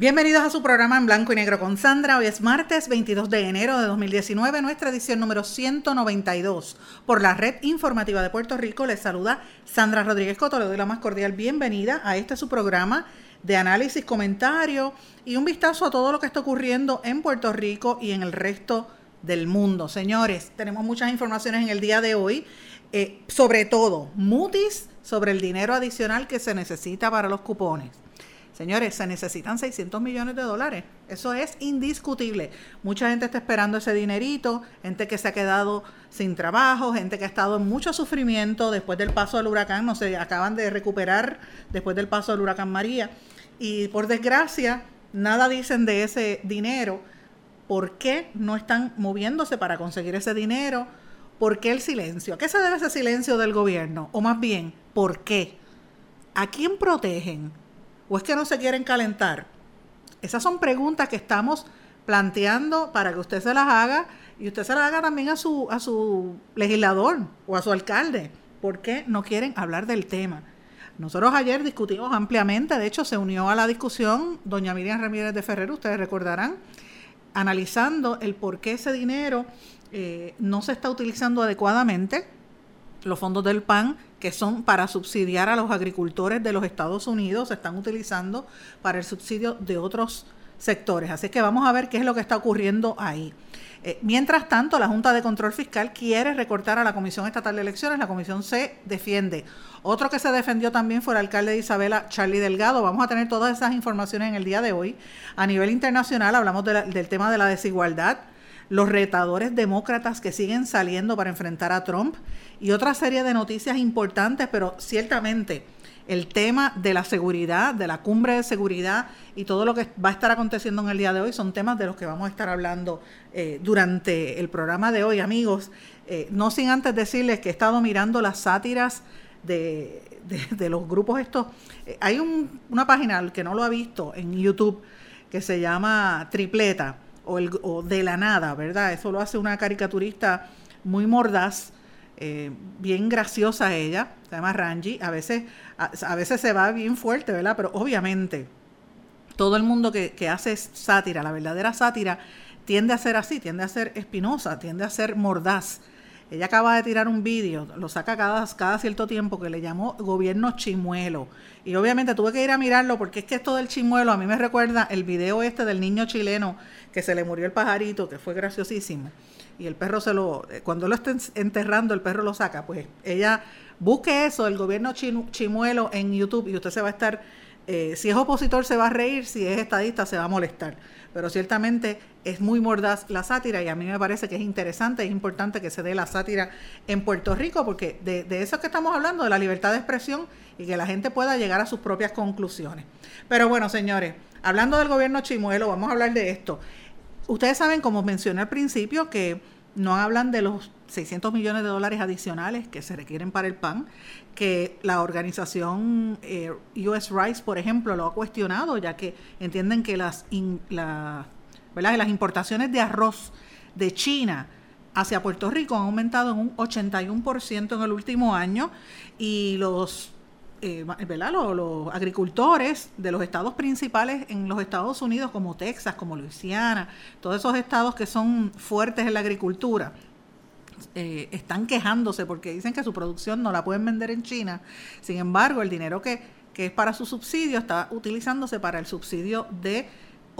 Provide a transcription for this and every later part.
Bienvenidos a su programa en blanco y negro con Sandra. Hoy es martes 22 de enero de 2019, nuestra edición número 192. Por la red informativa de Puerto Rico les saluda Sandra Rodríguez Coto. Le doy la más cordial bienvenida a este su programa de análisis, comentario y un vistazo a todo lo que está ocurriendo en Puerto Rico y en el resto del mundo. Señores, tenemos muchas informaciones en el día de hoy, eh, sobre todo Moody's sobre el dinero adicional que se necesita para los cupones. Señores, se necesitan 600 millones de dólares. Eso es indiscutible. Mucha gente está esperando ese dinerito, gente que se ha quedado sin trabajo, gente que ha estado en mucho sufrimiento después del paso del huracán, no sé, acaban de recuperar después del paso del huracán María. Y por desgracia, nada dicen de ese dinero. ¿Por qué no están moviéndose para conseguir ese dinero? ¿Por qué el silencio? ¿A qué se debe ese silencio del gobierno? O más bien, ¿por qué? ¿A quién protegen? ¿O es que no se quieren calentar? Esas son preguntas que estamos planteando para que usted se las haga y usted se las haga también a su, a su legislador o a su alcalde. ¿Por qué no quieren hablar del tema? Nosotros ayer discutimos ampliamente, de hecho se unió a la discusión doña Miriam Ramírez de Ferrer, ustedes recordarán, analizando el por qué ese dinero eh, no se está utilizando adecuadamente, los fondos del PAN que son para subsidiar a los agricultores de los Estados Unidos, se están utilizando para el subsidio de otros sectores. Así que vamos a ver qué es lo que está ocurriendo ahí. Eh, mientras tanto, la Junta de Control Fiscal quiere recortar a la Comisión Estatal de Elecciones. La comisión se defiende. Otro que se defendió también fue el alcalde de Isabela, Charlie Delgado. Vamos a tener todas esas informaciones en el día de hoy. A nivel internacional hablamos del tema de la desigualdad, los retadores demócratas que siguen saliendo para enfrentar a Trump y otra serie de noticias importantes, pero ciertamente el tema de la seguridad, de la cumbre de seguridad y todo lo que va a estar aconteciendo en el día de hoy son temas de los que vamos a estar hablando eh, durante el programa de hoy, amigos. Eh, no sin antes decirles que he estado mirando las sátiras de, los grupos estos. Eh, hay una página, que no lo ha visto, en YouTube, que se llama Tripleta o, De la Nada, ¿verdad? Eso lo hace una caricaturista muy mordaz, eh, bien graciosa ella, se llama a veces, a, veces se va bien fuerte, ¿verdad? Pero obviamente todo el mundo que, que hace sátira, la verdadera sátira, tiende a ser así, tiende a ser espinosa, tiende a ser mordaz. Ella acaba de tirar un vídeo, lo saca cada, cada cierto tiempo, que le llamó gobierno chimuelo. Y obviamente tuve que ir a mirarlo porque es que esto del chimuelo a mí me recuerda el video este del niño chileno que se le murió el pajarito, que fue graciosísimo. Y el perro se lo, cuando lo está enterrando, el perro lo saca. Pues ella busque eso, el gobierno chimuelo en YouTube y usted se va a estar, eh, si es opositor se va a reír, si es estadista se va a molestar pero ciertamente es muy mordaz la sátira y a mí me parece que es interesante, es importante que se dé la sátira en Puerto Rico porque de, de eso que estamos hablando, de la libertad de expresión y que la gente pueda llegar a sus propias conclusiones. Pero bueno, señores, hablando del gobierno chimuelo, vamos a hablar de esto. Ustedes saben, como mencioné al principio, que no hablan de los 600 millones de dólares adicionales que se requieren para el PAN, que la organización eh, US Rice, por ejemplo, lo ha cuestionado, ya que entienden que las, las importaciones de arroz de China hacia Puerto Rico han aumentado en un 81% en el último año y los eh, Los, los, agricultores de los estados principales en los Estados Unidos, como Texas, como Luisiana, todos esos estados que son fuertes en la agricultura, eh, están quejándose porque dicen que su producción no la pueden vender en China. Sin embargo, el dinero que, que es para su subsidio está utilizándose para el subsidio de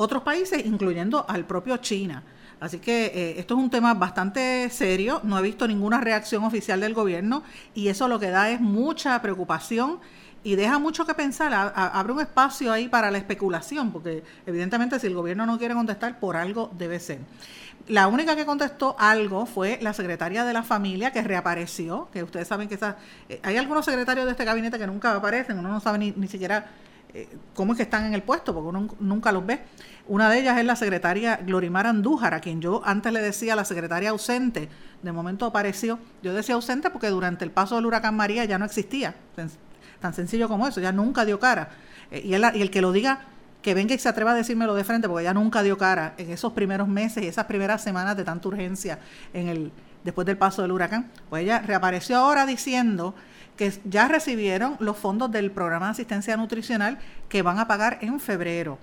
otros países, incluyendo al propio China. Así que eh, esto es un tema bastante serio, no he visto ninguna reacción oficial del gobierno y eso lo que da es mucha preocupación y deja mucho que pensar, abre un espacio ahí para la especulación, porque evidentemente si el gobierno no quiere contestar, por algo debe ser. La única que contestó algo fue la secretaria de la familia que reapareció, que ustedes saben que eh, hay algunos secretarios de este gabinete que nunca aparecen, uno no sabe ni, ni siquiera cómo es que están en el puesto, porque uno nunca los ve. Una de ellas es la secretaria Glorimar Andújar, a quien yo antes le decía la secretaria ausente, de momento apareció. Yo decía ausente porque durante el paso del huracán María ya no existía, tan sencillo como eso, ya nunca dio cara. Eh, y, y el que lo diga, que venga y se atreva a decírmelo de frente, porque ya nunca dio cara en esos primeros meses y esas primeras semanas de tanta urgencia en el después del paso del huracán. Pues ella reapareció ahora diciendo que ya recibieron los fondos del programa de asistencia nutricional que van a pagar en febrero.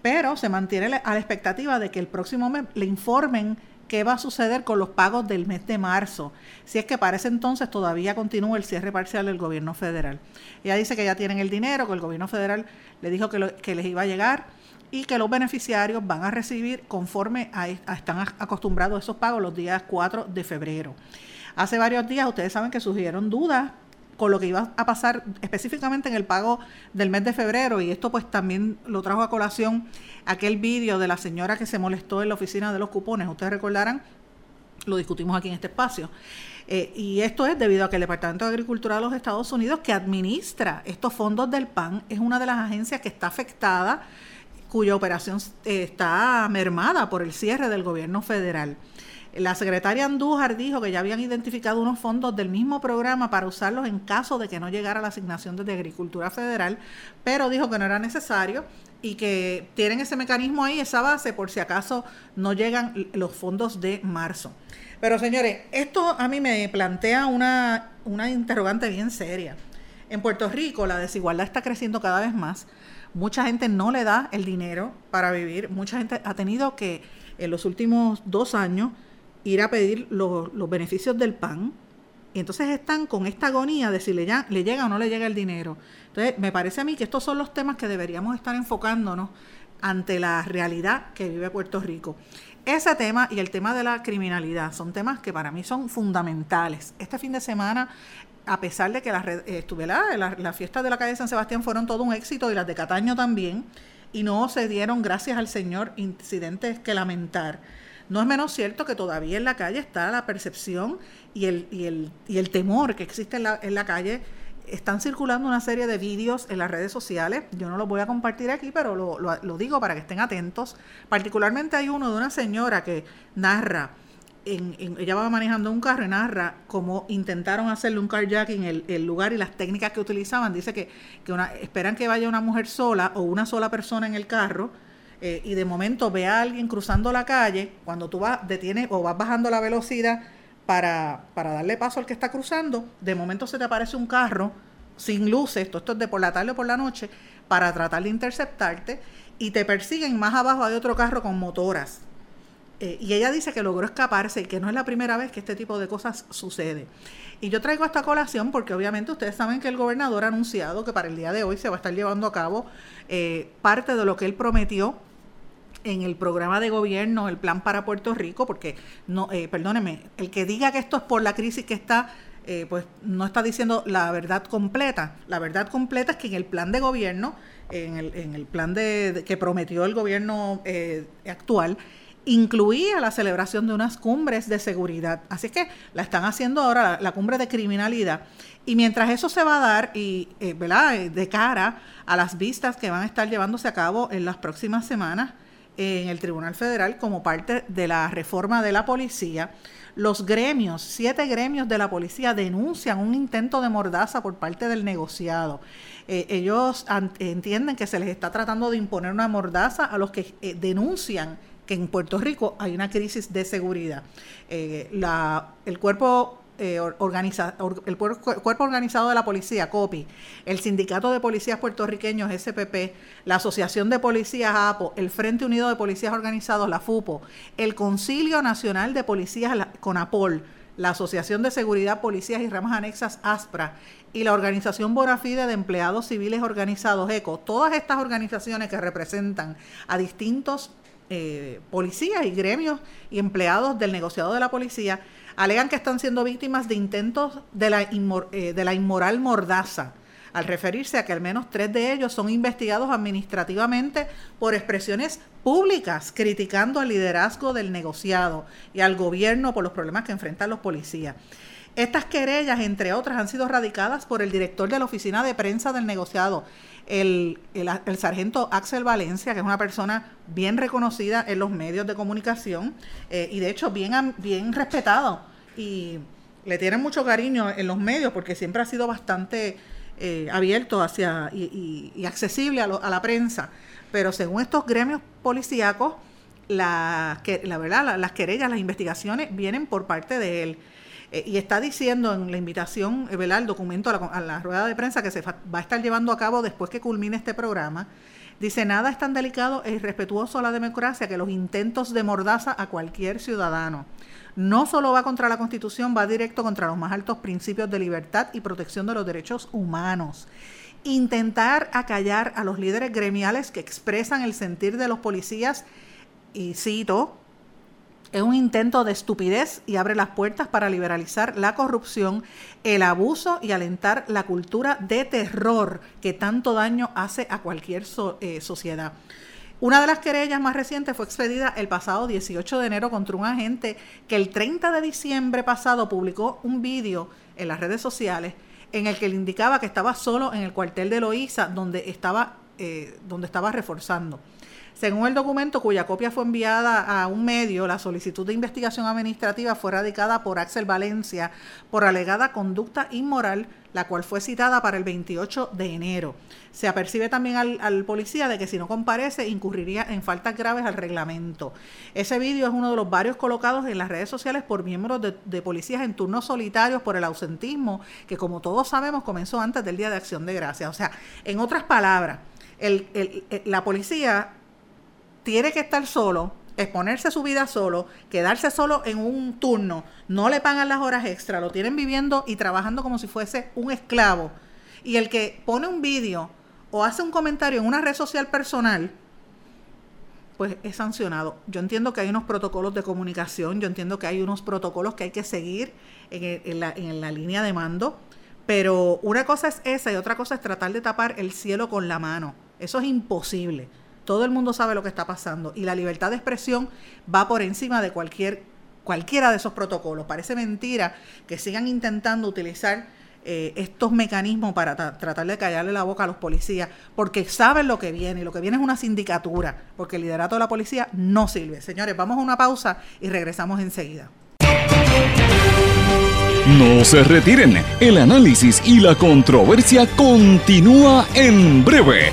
Pero se mantiene a la expectativa de que el próximo mes le informen qué va a suceder con los pagos del mes de marzo, si es que para ese entonces todavía continúa el cierre parcial del gobierno federal. Ella dice que ya tienen el dinero, que el gobierno federal le dijo que, les iba a llegar y que los beneficiarios van a recibir conforme a, están acostumbrados a esos pagos los días 4 de febrero. Hace varios días ustedes saben que surgieron dudas con lo que iba a pasar específicamente en el pago del mes de febrero y esto pues también lo trajo a colación aquel vídeo de la señora que se molestó en la oficina de los cupones, ustedes recordarán, lo discutimos aquí en este espacio. Eh, y esto es debido a que el Departamento de Agricultura de los Estados Unidos, que administra estos fondos del PAN, es una de las agencias que está afectada, cuya operación eh, está mermada por el cierre del gobierno federal. La secretaria Andújar dijo que ya habían identificado unos fondos del mismo programa para usarlos en caso de que no llegara la asignación de Agricultura Federal, pero dijo que no era necesario y que tienen ese mecanismo ahí, esa base, por si acaso no llegan los fondos de marzo. Pero señores, esto a mí me plantea una, una interrogante bien seria. En Puerto Rico la desigualdad está creciendo cada vez más. Mucha gente no le da el dinero para vivir. Mucha gente ha tenido que en los últimos dos años ir a pedir los, beneficios del PAN. Y entonces están con esta agonía de si le, le llega o no le llega el dinero. Entonces, me parece a mí que estos son los temas que deberíamos estar enfocándonos ante la realidad que vive Puerto Rico. Ese tema y el tema de la criminalidad son temas que para mí son fundamentales. Este fin de semana, a pesar de que las eh, la, la, fiesta de la calle de San Sebastián fueron todo un éxito y las de Cataño también, y no se dieron, gracias al Señor, incidentes que lamentar no es menos cierto que todavía en la calle está la percepción y el, y el, y el temor que existe en la, en la calle. Están circulando una serie de vídeos en las redes sociales. Yo no los voy a compartir aquí, pero lo, lo, digo para que estén atentos. Particularmente hay uno de una señora que narra en, ella va manejando un carro y narra cómo intentaron hacerle un carjacking el, el lugar y las técnicas que utilizaban. Dice que, que esperan que vaya una mujer sola o una sola persona en el carro eh, y de momento ve a alguien cruzando la calle, cuando tú vas, detienes o vas bajando la velocidad para, para darle paso al que está cruzando, de momento se te aparece un carro sin luces, esto es de por la tarde o por la noche, para tratar de interceptarte y te persiguen. Más abajo hay otro carro con motoras. Eh, y ella dice que logró escaparse y que no es la primera vez que este tipo de cosas sucede. Y yo traigo esta colación porque obviamente ustedes saben que el gobernador ha anunciado que para el día de hoy se va a estar llevando a cabo eh, parte de lo que él prometió en el programa de gobierno, el plan para Puerto Rico, porque no, eh, perdóneme, el que diga que esto es por la crisis que está, eh, pues no está diciendo la verdad completa. La verdad completa es que en el plan de gobierno, en el, en el plan de, que prometió el gobierno eh, actual, incluía la celebración de unas cumbres de seguridad. Así que la están haciendo ahora, la, cumbre de criminalidad. Y mientras eso se va a dar, y eh, ¿verdad? de cara a las vistas que van a estar llevándose a cabo en las próximas semanas, en el Tribunal Federal como parte de la reforma de la policía. Los gremios, siete gremios de la policía denuncian un intento de mordaza por parte del negociado. Eh, ellos entienden que se les está tratando de imponer una mordaza a los que eh, denuncian que en Puerto Rico hay una crisis de seguridad. Eh, la, el cuerpo eh, organiza, el cuerpo organizado de la policía, COPI, el Sindicato de Policías Puertorriqueños, SPP, la Asociación de Policías APO, el Frente Unido de Policías Organizados, la FUPO, el Concilio Nacional de Policías, CONAPOL, la Asociación de Seguridad, Policías y Ramas Anexas, ASPRA, y la Organización Bonafide de Empleados Civiles Organizados, ECO, todas estas organizaciones que representan a distintos eh, policías y gremios y empleados del negociado de la policía, alegan que están siendo víctimas de intentos de la, eh, de la inmoral mordaza al referirse a que al menos tres de ellos son investigados administrativamente por expresiones públicas criticando al liderazgo del negociado y al gobierno por los problemas que enfrentan los policías. Estas querellas, entre otras, han sido radicadas por el director de la oficina de prensa del negociado, el, sargento Axel Valencia, que es una persona bien reconocida en los medios de comunicación eh, y de hecho bien, bien respetado y le tienen mucho cariño en los medios porque siempre ha sido bastante eh, abierto hacia y, accesible a, la prensa. Pero según estos gremios policíacos, la, la verdad, las querellas, las investigaciones vienen por parte de él. Eh, y está diciendo en la invitación, eh, el documento a la, rueda de prensa que se va a estar llevando a cabo después que culmine este programa, dice, nada es tan delicado e irrespetuoso a la democracia que los intentos de mordaza a cualquier ciudadano. No solo va contra la Constitución, va directo contra los más altos principios de libertad y protección de los derechos humanos. Intentar acallar a los líderes gremiales que expresan el sentir de los policías, y cito, es un intento de estupidez y abre las puertas para liberalizar la corrupción, el abuso y alentar la cultura de terror que tanto daño hace a cualquier eh, sociedad. Una de las querellas más recientes fue expedida el pasado 18 de enero contra un agente que el 30 de diciembre pasado publicó un vídeo en las redes sociales en el que le indicaba que estaba solo en el cuartel de Loíza donde estaba, eh, donde estaba reforzando. Según el documento, cuya copia fue enviada a un medio, la solicitud de investigación administrativa fue radicada por Axel Valencia por alegada conducta inmoral, la cual fue citada para el 28 de enero. Se apercibe también al, policía de que si no comparece incurriría en faltas graves al reglamento. Ese vídeo es uno de los varios colocados en las redes sociales por miembros de, policías en turnos solitarios por el ausentismo, que como todos sabemos comenzó antes del Día de Acción de Gracias. O sea, en otras palabras, la policía tiene que estar solo, exponerse su vida solo, quedarse solo en un turno, no le pagan las horas extra, lo tienen viviendo y trabajando como si fuese un esclavo. Y el que pone un vídeo o hace un comentario en una red social personal, pues es sancionado. Yo entiendo que hay unos protocolos de comunicación, yo entiendo que hay unos protocolos que hay que seguir en, la, en la línea de mando, pero una cosa es esa y otra cosa es tratar de tapar el cielo con la mano. Eso es imposible. Todo el mundo sabe lo que está pasando y la libertad de expresión va por encima de cualquier, cualquiera de esos protocolos. Parece mentira que sigan intentando utilizar eh, estos mecanismos para tratar de callarle la boca a los policías, porque saben lo que viene y lo que viene es una sindicatura, porque el liderato de la policía no sirve. Señores, vamos a una pausa y regresamos enseguida. No se retiren, el análisis y la controversia continúa en breve,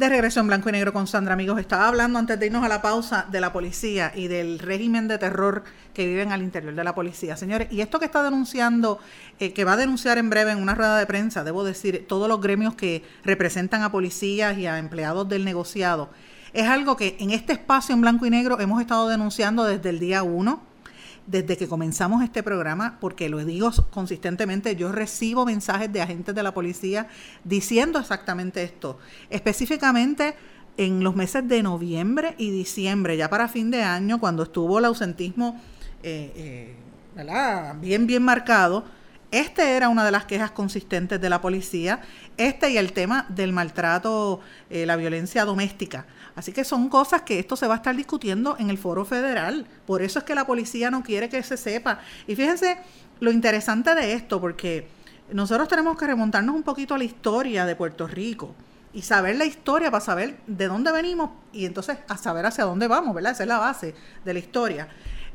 De regreso en blanco y negro con Sandra, amigos. Estaba hablando antes de irnos a la pausa de la policía y del régimen de terror que viven al interior de la policía. Señores, y esto que está denunciando, eh, que va a denunciar en breve en una rueda de prensa, debo decir, todos los gremios que representan a policías y a empleados del negociado, es algo que en este espacio en blanco y negro hemos estado denunciando desde el día uno desde que comenzamos este programa, porque lo digo consistentemente, yo recibo mensajes de agentes de la policía diciendo exactamente esto. Específicamente en los meses de noviembre y diciembre, ya para fin de año, cuando estuvo el ausentismo eh, eh, bien, bien marcado, este era una de las quejas consistentes de la policía, este y el tema del maltrato, eh, la violencia doméstica. Así que son cosas que esto se va a estar discutiendo en el foro federal. Por eso es que la policía no quiere que se sepa. Y fíjense lo interesante de esto, porque nosotros tenemos que remontarnos un poquito a la historia de Puerto Rico y saber la historia para saber de dónde venimos y entonces a saber hacia dónde vamos, ¿verdad? Esa es la base de la historia.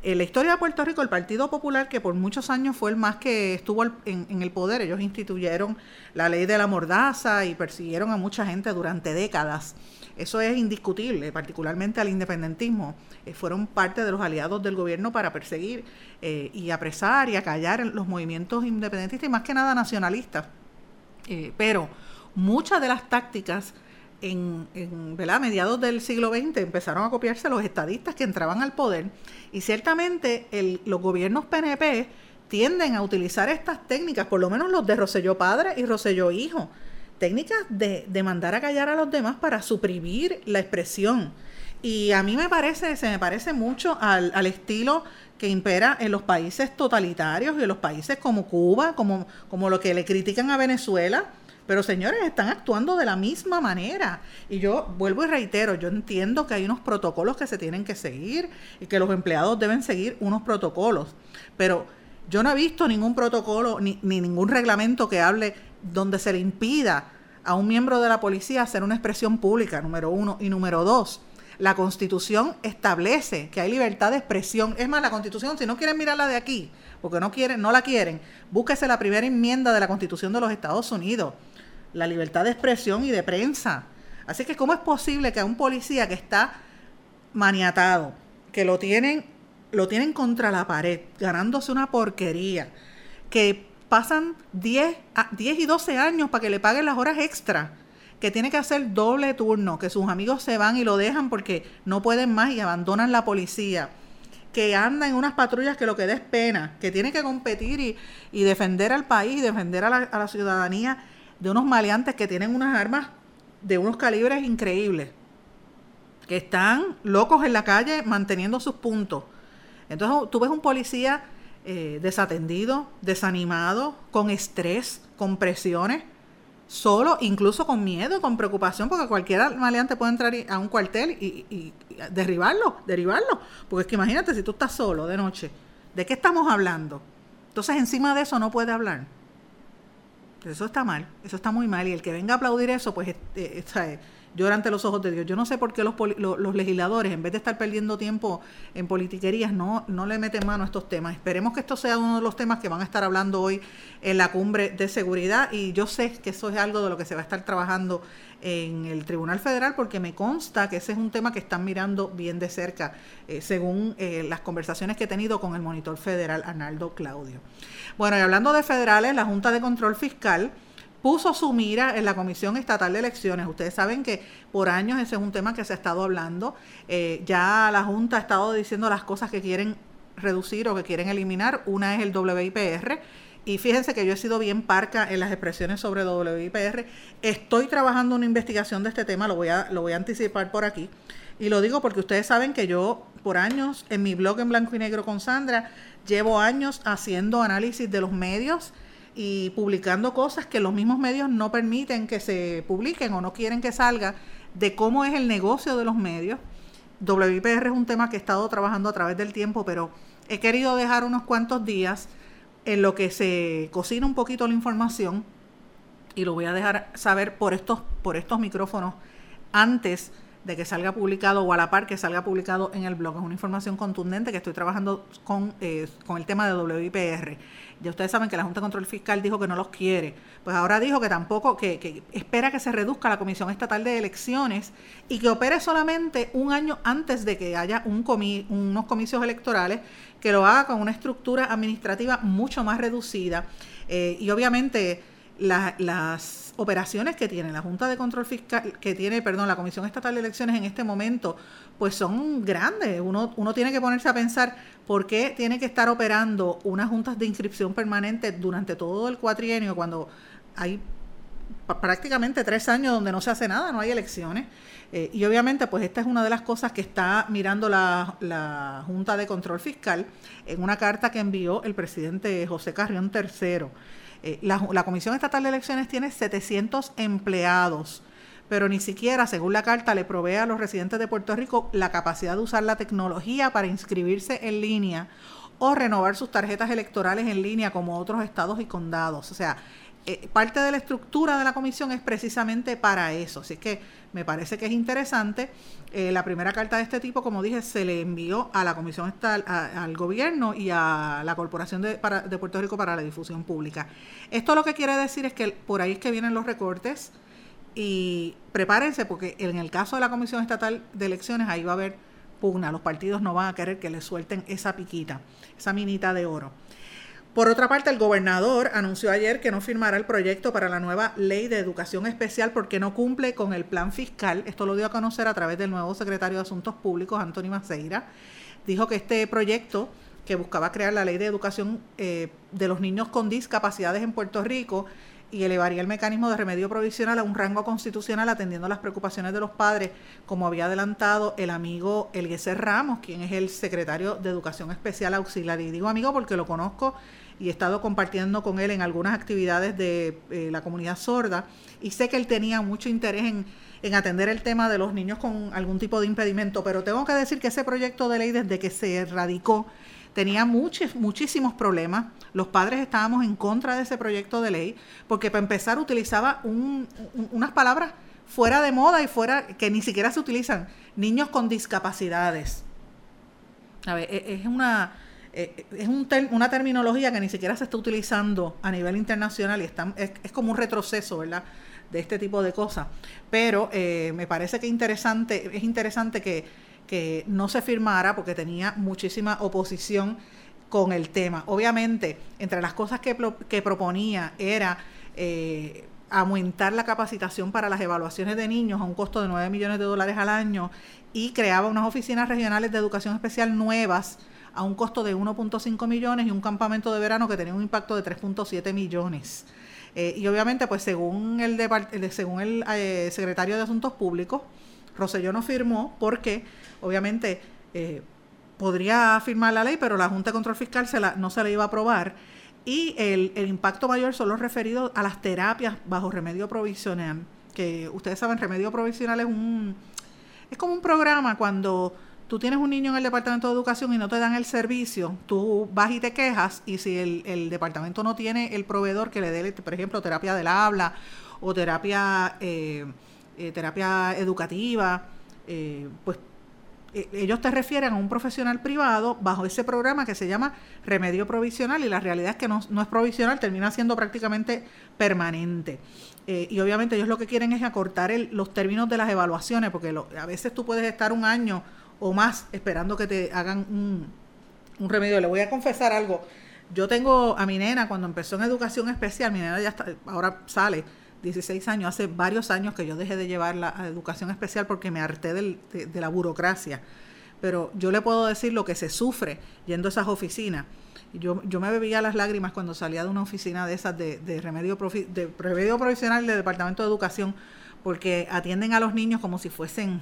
En la historia de Puerto Rico, el Partido Popular, que por muchos años fue el más que estuvo en, el poder, ellos instituyeron la ley de la mordaza y persiguieron a mucha gente durante décadas. Eso es indiscutible, particularmente al independentismo. Eh, fueron parte de los aliados del gobierno para perseguir eh, y apresar y acallar los movimientos independentistas y más que nada nacionalistas. Eh, pero muchas de las tácticas en, en mediados del siglo XX empezaron a copiarse los estadistas que entraban al poder y ciertamente los gobiernos PNP tienden a utilizar estas técnicas, por lo menos los de Roselló Padre y Roselló Hijo, técnicas de, mandar a callar a los demás para suprimir la expresión. Y a mí me parece, se me parece mucho al, al estilo que impera en los países totalitarios y en los países como Cuba, como, como lo que le critican a Venezuela. Pero señores, están actuando de la misma manera. Y yo vuelvo y reitero, yo entiendo que hay unos protocolos que se tienen que seguir y que los empleados deben seguir unos protocolos. Pero yo no he visto ningún protocolo ni, ni ningún reglamento que hable donde se le impida a un miembro de la policía hacer una expresión pública, número uno. Y número dos, la Constitución establece que hay libertad de expresión. Es más, la Constitución, si no quieren mirarla de aquí, porque no quieren, no la quieren, búsquese la primera enmienda de la Constitución de los Estados Unidos, la libertad de expresión y de prensa. Así que, ¿cómo es posible que a un policía que está maniatado, que lo tienen, lo tienen contra la pared, ganándose una porquería, que pasan 10, 10 y 12 años para que le paguen las horas extra? que tiene que hacer doble turno, que sus amigos se van y lo dejan porque no pueden más y abandonan la policía, que anda en unas patrullas que lo que da es pena, que tiene que competir y, defender al país y defender a la, a la ciudadanía de unos maleantes que tienen unas armas de unos calibres increíbles, que están locos en la calle manteniendo sus puntos. Entonces tú ves un policía eh, desatendido, desanimado, con estrés, con presiones, solo, incluso con miedo, con preocupación, porque cualquier maleante puede entrar a un cuartel y, y, derribarlo, derribarlo. Porque es que imagínate si tú estás solo de noche, ¿de qué estamos hablando? Entonces encima de eso no puede hablar. Eso está mal, eso está muy mal. Y el que venga a aplaudir eso, pues eh, eh, llora ante los ojos de Dios. Yo no sé por qué los, legisladores, en vez de estar perdiendo tiempo en politiquerías, no, no le meten mano a estos temas. Esperemos que esto sea uno de los temas que van a estar hablando hoy en la cumbre de seguridad y yo sé que eso es algo de lo que se va a estar trabajando en el Tribunal Federal porque me consta que ese es un tema que están mirando bien de cerca, eh, según eh, las conversaciones que he tenido con el monitor federal Arnaldo Claudio. Bueno, y hablando de federales, la Junta de Control Fiscal puso su mira en la Comisión Estatal de Elecciones. Ustedes saben que por años ese es un tema que se ha estado hablando. Eh, ya la Junta ha estado diciendo las cosas que quieren reducir o que quieren eliminar. Una es el WIPR. Y fíjense que yo he sido bien parca en las expresiones sobre WIPR. Estoy trabajando una investigación de este tema, lo voy a, lo voy a anticipar por aquí. Y lo digo porque ustedes saben que yo por años en mi blog en blanco y negro con Sandra llevo años haciendo análisis de los medios y publicando cosas que los mismos medios no permiten que se publiquen o no quieren que salga de cómo es el negocio de los medios. WIPR es un tema que he estado trabajando a través del tiempo, pero he querido dejar unos cuantos días en lo que se cocina un poquito la información y lo voy a dejar saber por estos, por estos micrófonos antes de que salga publicado o a la par que salga publicado en el blog. Es una información contundente que estoy trabajando con, eh, con el tema de WIPR. Ya ustedes saben que la Junta de Control Fiscal dijo que no los quiere. Pues ahora dijo que tampoco, que, que espera que se reduzca la Comisión Estatal de Elecciones y que opere solamente un año antes de que haya un comi unos comicios electorales, que lo haga con una estructura administrativa mucho más reducida. Eh, y obviamente las operaciones que tiene la Junta de Control Fiscal, que tiene, perdón, la Comisión Estatal de Elecciones en este momento, pues son grandes. Uno, uno tiene que ponerse a pensar por qué tiene que estar operando unas juntas de inscripción permanente durante todo el cuatrienio cuando hay prácticamente tres años donde no se hace nada, no hay elecciones. Eh, y obviamente, pues esta es una de las cosas que está mirando la, la Junta de Control Fiscal en una carta que envió el presidente José Carrión III. Eh, la, Comisión Estatal de Elecciones tiene 700 empleados, pero ni siquiera, según la carta, le provee a los residentes de Puerto Rico la capacidad de usar la tecnología para inscribirse en línea o renovar sus tarjetas electorales en línea como otros estados y condados. O sea, eh, parte de la estructura de la comisión es precisamente para eso. Así que me parece que es interesante. Eh, la primera carta de este tipo, como dije, se le envió a la Comisión Estatal, al gobierno y a la Corporación de, de, Puerto Rico para la Difusión Pública. Esto lo que quiere decir es que por ahí es que vienen los recortes y prepárense porque en el caso de la Comisión Estatal de Elecciones ahí va a haber pugna. Los partidos no van a querer que le suelten esa piquita, esa minita de oro. Por otra parte, el gobernador anunció ayer que no firmará el proyecto para la nueva ley de educación especial porque no cumple con el plan fiscal. Esto lo dio a conocer a través del nuevo secretario de Asuntos Públicos, Antonio Maceira. Dijo que este proyecto que buscaba crear la ley de educación eh, de los niños con discapacidades en Puerto Rico y elevaría el mecanismo de remedio provisional a un rango constitucional atendiendo las preocupaciones de los padres, como había adelantado el amigo Eliezer Ramos, quien es el secretario de Educación Especial Auxiliar. Y digo amigo porque lo conozco y he estado compartiendo con él en algunas actividades de eh, la comunidad sorda y sé que él tenía mucho interés en, atender el tema de los niños con algún tipo de impedimento, pero tengo que decir que ese proyecto de ley desde que se radicó tenía muchos, muchísimos problemas. Los padres estábamos en contra de ese proyecto de ley porque para empezar utilizaba unas palabras fuera de moda y fuera que ni siquiera se utilizan. Niños con discapacidades. A ver, e, es una eh, es un una terminología que ni siquiera se está utilizando a nivel internacional y está, es, como un retroceso, ¿verdad? De este tipo de cosas. Pero eh, me parece que interesante, es interesante que, no se firmara porque tenía muchísima oposición con el tema. Obviamente, entre las cosas que, que proponía era eh, aumentar la capacitación para las evaluaciones de niños a un costo de 9 millones de dólares al año y creaba unas oficinas regionales de educación especial nuevas a un costo de 1.5 millones y un campamento de verano que tenía un impacto de 3.7 millones. Eh, y obviamente, pues según el, según el eh, secretario de Asuntos Públicos, Roselló no firmó porque obviamente eh, podría firmar la ley, pero la Junta de Control Fiscal se la, no se la iba a aprobar. Y el, el impacto mayor son los referidos a las terapias bajo remedio provisional, que ustedes saben, remedio provisional es un es como un programa cuando tú tienes un niño en el departamento de educación y no te dan el servicio, tú vas y te quejas y si el, departamento no tiene el proveedor que le dé, por ejemplo, terapia del habla o terapia, eh, eh, terapia educativa, eh, pues ellos te refieren a un profesional privado bajo ese programa que se llama remedio provisional y la realidad es que no, es provisional, termina siendo prácticamente permanente. y obviamente ellos lo que quieren es acortar los términos de las evaluaciones, porque a veces tú puedes estar un año o más esperando que te hagan un, remedio. Le voy a confesar algo. Yo tengo a mi nena cuando empezó en educación especial, mi nena ya está, ahora sale, 16 años, hace varios años que yo dejé de llevarla a educación especial porque me harté de, la burocracia. Pero yo le puedo decir lo que se sufre yendo a esas oficinas. Yo, yo me bebía las lágrimas cuando salía de una oficina de esas de, de remedio, de remedio provisional del Departamento de Educación, porque atienden a los niños como si fuesen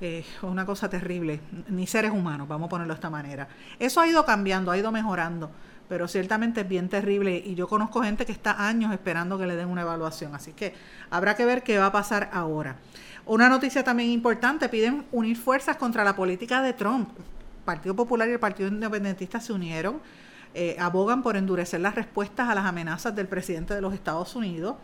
eh, una cosa terrible, ni seres humanos, vamos a ponerlo de esta manera. Eso ha ido cambiando, ha ido mejorando, pero ciertamente es bien terrible y yo conozco gente que está años esperando que le den una evaluación, así que habrá que ver qué va a pasar ahora. Una noticia también importante, piden unir fuerzas contra la política de Trump. El Partido Popular y el Partido Independentista se unieron, eh, abogan por endurecer las respuestas a las amenazas del presidente de los Estados Unidos.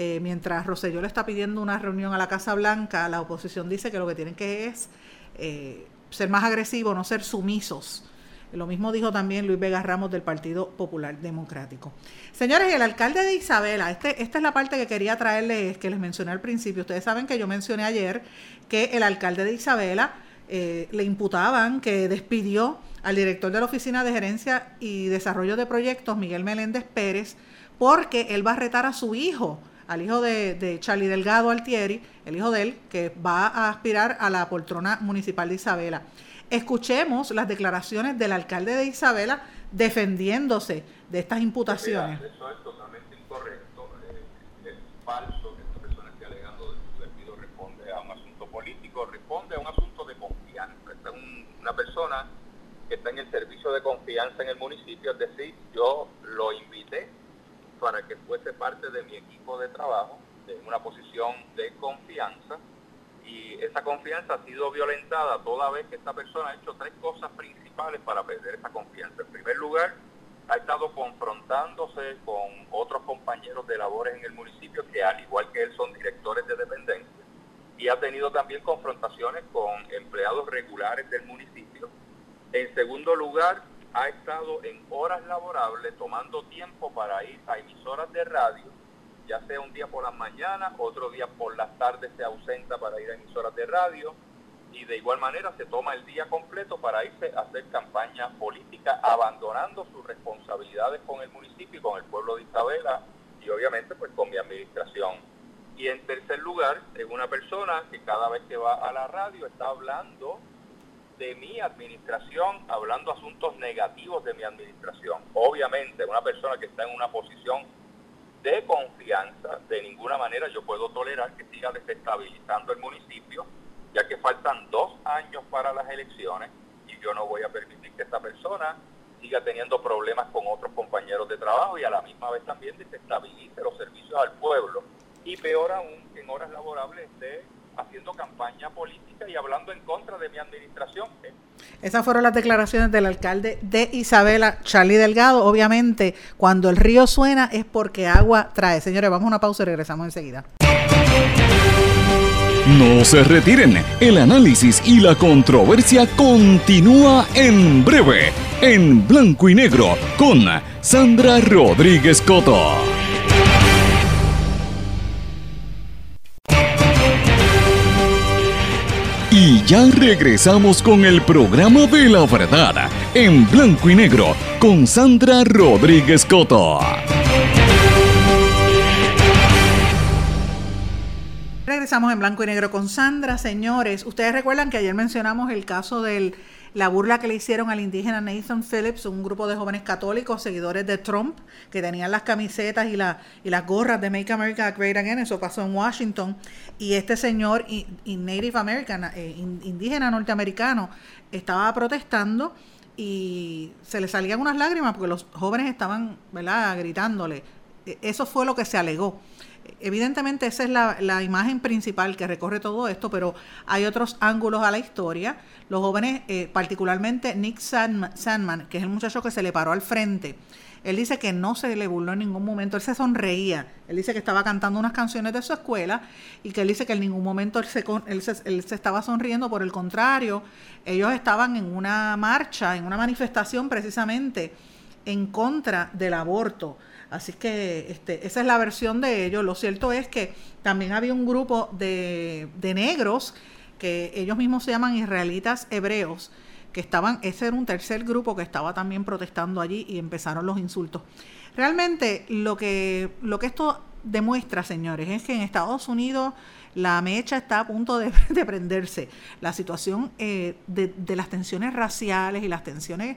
Eh, mientras Rosselló le está pidiendo una reunión a la Casa Blanca, la oposición dice que lo que tienen que es eh, ser más agresivos, no ser sumisos. Lo mismo dijo también Luis Vega Ramos del Partido Popular Democrático. Señores, el alcalde de Isabela, este, esta es la parte que quería traerles, que les mencioné al principio. Ustedes saben que yo mencioné ayer que el alcalde de Isabela eh, le imputaban que despidió al director de la Oficina de Gerencia y Desarrollo de Proyectos, Miguel Meléndez Pérez, porque él va a retar a su hijo al hijo de, Charlie Delgado Altieri, el hijo de él, que va a aspirar a la poltrona municipal de Isabela. Escuchemos las declaraciones del alcalde de Isabela defendiéndose de estas imputaciones. eso es totalmente incorrecto, eh, es falso que esta persona esté alegando de su despido responde a un asunto político, responde a un asunto de confianza. Esta es una persona que está en el servicio de confianza en el municipio, es decir, yo lo invité para que fuese parte de mi equipo de trabajo en una posición de confianza y esa confianza ha sido violentada toda vez que esta persona ha hecho tres cosas principales para perder esa confianza. En primer lugar, ha estado confrontándose con otros compañeros de labores en el municipio que al igual que él son directores de dependencia y ha tenido también confrontaciones con empleados regulares del municipio. En segundo lugar, ha estado en horas laborables tomando tiempo para ir a emisoras de radio, ya sea un día por las mañanas, otro día por las tardes se ausenta para ir a emisoras de radio, y de igual manera se toma el día completo para irse a hacer campaña política, abandonando sus responsabilidades con el municipio y con el pueblo de Isabela y obviamente pues con mi administración. Y en tercer lugar, es una persona que cada vez que va a la radio está hablando de mi administración, hablando asuntos negativos de mi administración. Obviamente, una persona que está en una posición de confianza, de ninguna manera yo puedo tolerar que siga desestabilizando el municipio, ya que faltan dos años para las elecciones y yo no voy a permitir que esta persona siga teniendo problemas con otros compañeros de trabajo y a la misma vez también desestabilice los servicios al pueblo. Y peor aún, en horas laborables esté haciendo campaña política y hablando en contra de mi administración. Esas fueron las declaraciones del alcalde de Isabela, Charlie Delgado. Obviamente, cuando el río suena es porque agua trae. Señores, vamos a una pausa y regresamos enseguida. No se retiren, el análisis y la controversia continúa en breve, en blanco y negro, con Sandra Rodríguez Coto. Ya regresamos con el programa de la verdad, en blanco y negro, con Sandra Rodríguez Coto. Regresamos en blanco y negro con Sandra. Señores, ustedes recuerdan que ayer mencionamos el caso de la burla que le hicieron al indígena Nathan Phillips, un grupo de jóvenes católicos, seguidores de Trump, que tenían las camisetas y, y las gorras de Make America Great Again. Eso pasó en Washington. Y este señor, y, Native eh, indígena norteamericano, estaba protestando y se le salían unas lágrimas porque los jóvenes estaban, ¿verdad?, gritándole. E, eso fue lo que se alegó evidentemente esa es la, imagen principal que recorre todo esto, pero hay otros ángulos a la historia. Los jóvenes, eh, particularmente Nick Sandman, que es el muchacho que se le paró al frente, él dice que no se le burló en ningún momento, él se sonreía. Él dice que estaba cantando unas canciones de su escuela y que él dice que en ningún momento se, él se, él se estaba sonriendo, por el contrario, ellos estaban en una marcha, en una manifestación precisamente en contra del aborto. Así que este, esa es la versión de ellos. Lo cierto es que también había un grupo de, de negros que ellos mismos se llaman israelitas hebreos, que estaban, ese era un tercer grupo que estaba también protestando allí y empezaron los insultos. Realmente lo que, lo que esto demuestra, señores, es que en Estados Unidos la mecha está a punto de, prenderse. La situación eh, de, de las tensiones raciales y las tensiones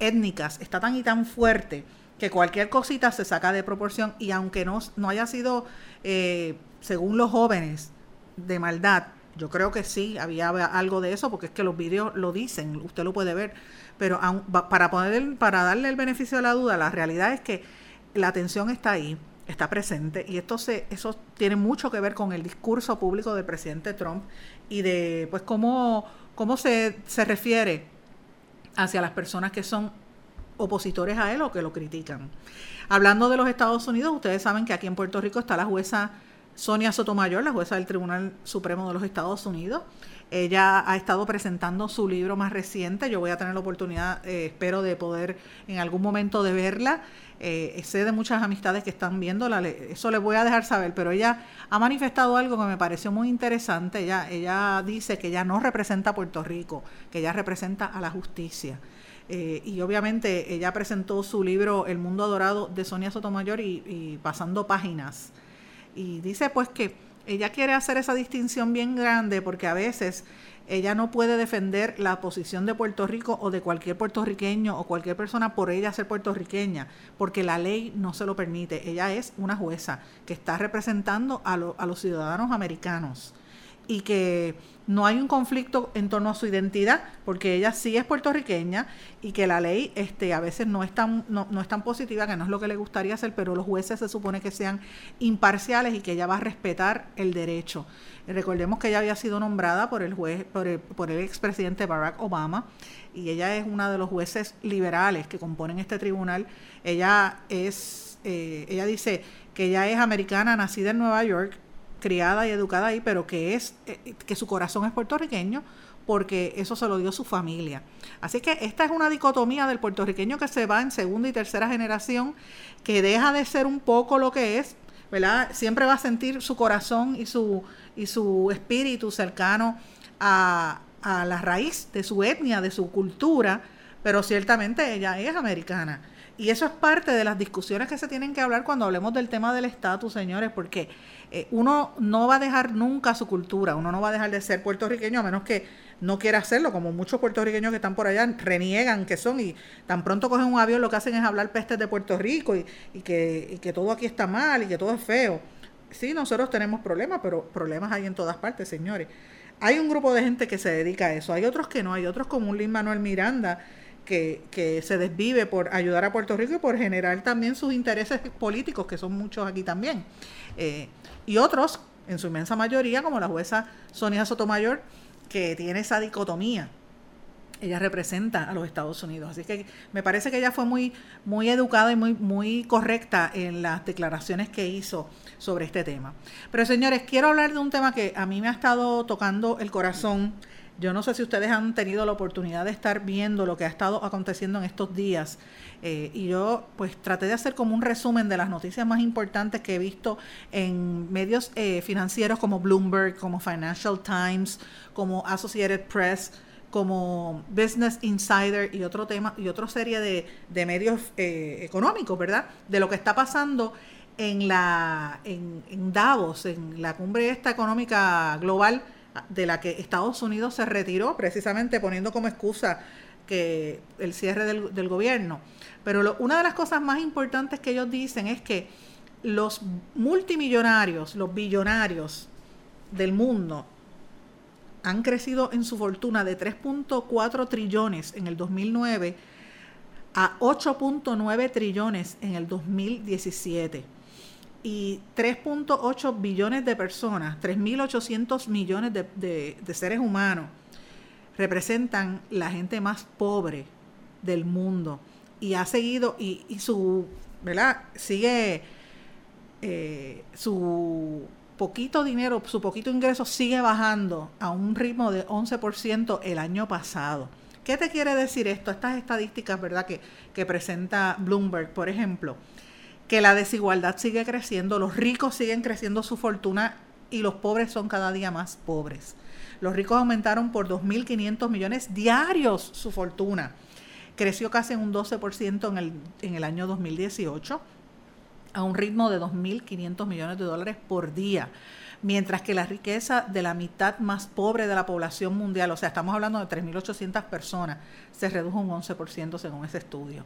étnicas está tan y tan fuerte que cualquier cosita se saca de proporción y aunque no, no haya sido, eh, según los jóvenes, de maldad, yo creo que sí, había algo de eso, porque es que los vídeos lo dicen, usted lo puede ver, pero para, poner, para darle el beneficio de la duda, la realidad es que la atención está ahí, está presente, y esto se, eso tiene mucho que ver con el discurso público del presidente Trump y de pues cómo, cómo se, se refiere hacia las personas que son opositores a él o que lo critican. Hablando de los Estados Unidos, ustedes saben que aquí en Puerto Rico está la jueza Sonia Sotomayor, la jueza del Tribunal Supremo de los Estados Unidos. Ella ha estado presentando su libro más reciente. Yo voy a tener la oportunidad, eh, espero, de poder en algún momento de verla. Eh, sé de muchas amistades que están viéndola, eso les voy a dejar saber, pero ella ha manifestado algo que me pareció muy interesante. Ella, ella dice que ella no representa a Puerto Rico, que ella representa a la justicia. Eh, y obviamente ella presentó su libro El Mundo Adorado de Sonia Sotomayor y, pasando páginas. Y dice pues que ella quiere hacer esa distinción bien grande porque a veces ella no puede defender la posición de Puerto Rico o de cualquier puertorriqueño o cualquier persona por ella ser puertorriqueña, porque la ley no se lo permite. Ella es una jueza que está representando a los ciudadanos americanos y que no hay un conflicto en torno a su identidad, porque ella sí es puertorriqueña y que la ley este, a veces no es, tan, no, es tan positiva, que no es lo que le gustaría hacer, pero los jueces se supone que sean imparciales y que ella va a respetar el derecho. Recordemos que ella había sido nombrada por el juez, por el, por el expresidente Barack Obama, y ella es una de los jueces liberales que componen este tribunal. Ella es, eh, ella dice que ella es americana, nacida en Nueva York, criada y educada ahí, pero que es eh, que su corazón es puertorriqueño porque eso se lo dio su familia. Así que esta es una dicotomía del puertorriqueño que se va en segunda y tercera generación, que deja de ser un poco lo que es, ¿verdad? Siempre va a sentir su corazón y su, y su espíritu cercano a, a la raíz de su etnia, de su cultura, pero ciertamente ella es americana. Y eso es parte de las discusiones que se tienen que hablar cuando hablemos del tema del estatus, señores, porque eh, uno no va a dejar nunca su cultura, uno no va a dejar de ser puertorriqueño a menos que no quiera hacerlo, como muchos puertorriqueños que están por allá reniegan que son y tan pronto cogen un avión lo que hacen es hablar pestes de Puerto Rico y, que, y que todo aquí está mal y que todo es feo. Sí, nosotros tenemos problemas, pero problemas hay en todas partes, señores. Hay un grupo de gente que se dedica a eso, hay otros que no, hay otros como un Lin Manuel Miranda que, se desvive por ayudar a Puerto Rico y por generar también sus intereses políticos, que son muchos aquí también. Eh, y otros, en su inmensa mayoría, como la jueza Sonia Sotomayor, que tiene esa dicotomía. Ella representa a los Estados Unidos. Así que me parece que ella fue muy, muy educada y muy, muy correcta en las declaraciones que hizo sobre este tema. Pero señores, quiero hablar de un tema que a mí me ha estado tocando el corazón yo no sé si ustedes han tenido la oportunidad de estar viendo lo que ha estado aconteciendo en estos días. Eh, y yo pues traté de hacer como un resumen de las noticias más importantes que he visto en medios eh, financieros como Bloomberg, como Financial Times, como Associated Press como Business Insider y otro tema y otra serie de, medios eh, económicos, ¿verdad? De lo que está pasando en la en Davos, en la cumbre esta económica global de la que Estados Unidos se retiró precisamente poniendo como excusa que el cierre del, gobierno. Pero una de las cosas más importantes que ellos dicen es que los multimillonarios, los billonarios del mundo han crecido en su fortuna de 3.4 trillones en el 2009 a 8.9 trillones en el 2017 y 3.8 billones de personas, 3.800 millones de, seres humanos, representan la gente más pobre del mundo. Y ha seguido, y, su, ¿verdad? Sigue eh, su poquito dinero, su poquito ingreso sigue bajando a un ritmo de 11% el año pasado. ¿Qué te quiere decir esto? Estas estadísticas, ¿verdad? Que, que presenta Bloomberg, por ejemplo que la desigualdad sigue creciendo, los ricos siguen creciendo su fortuna y los pobres son cada día más pobres. Los ricos aumentaron por 2.500 millones diarios su fortuna. Creció casi un 12% en el, en el año 2018 a un ritmo de 2.500 millones de dólares por día, mientras que la riqueza de la mitad más pobre de la población mundial, o sea, estamos hablando de 3.800 personas, se redujo un 11% según ese estudio.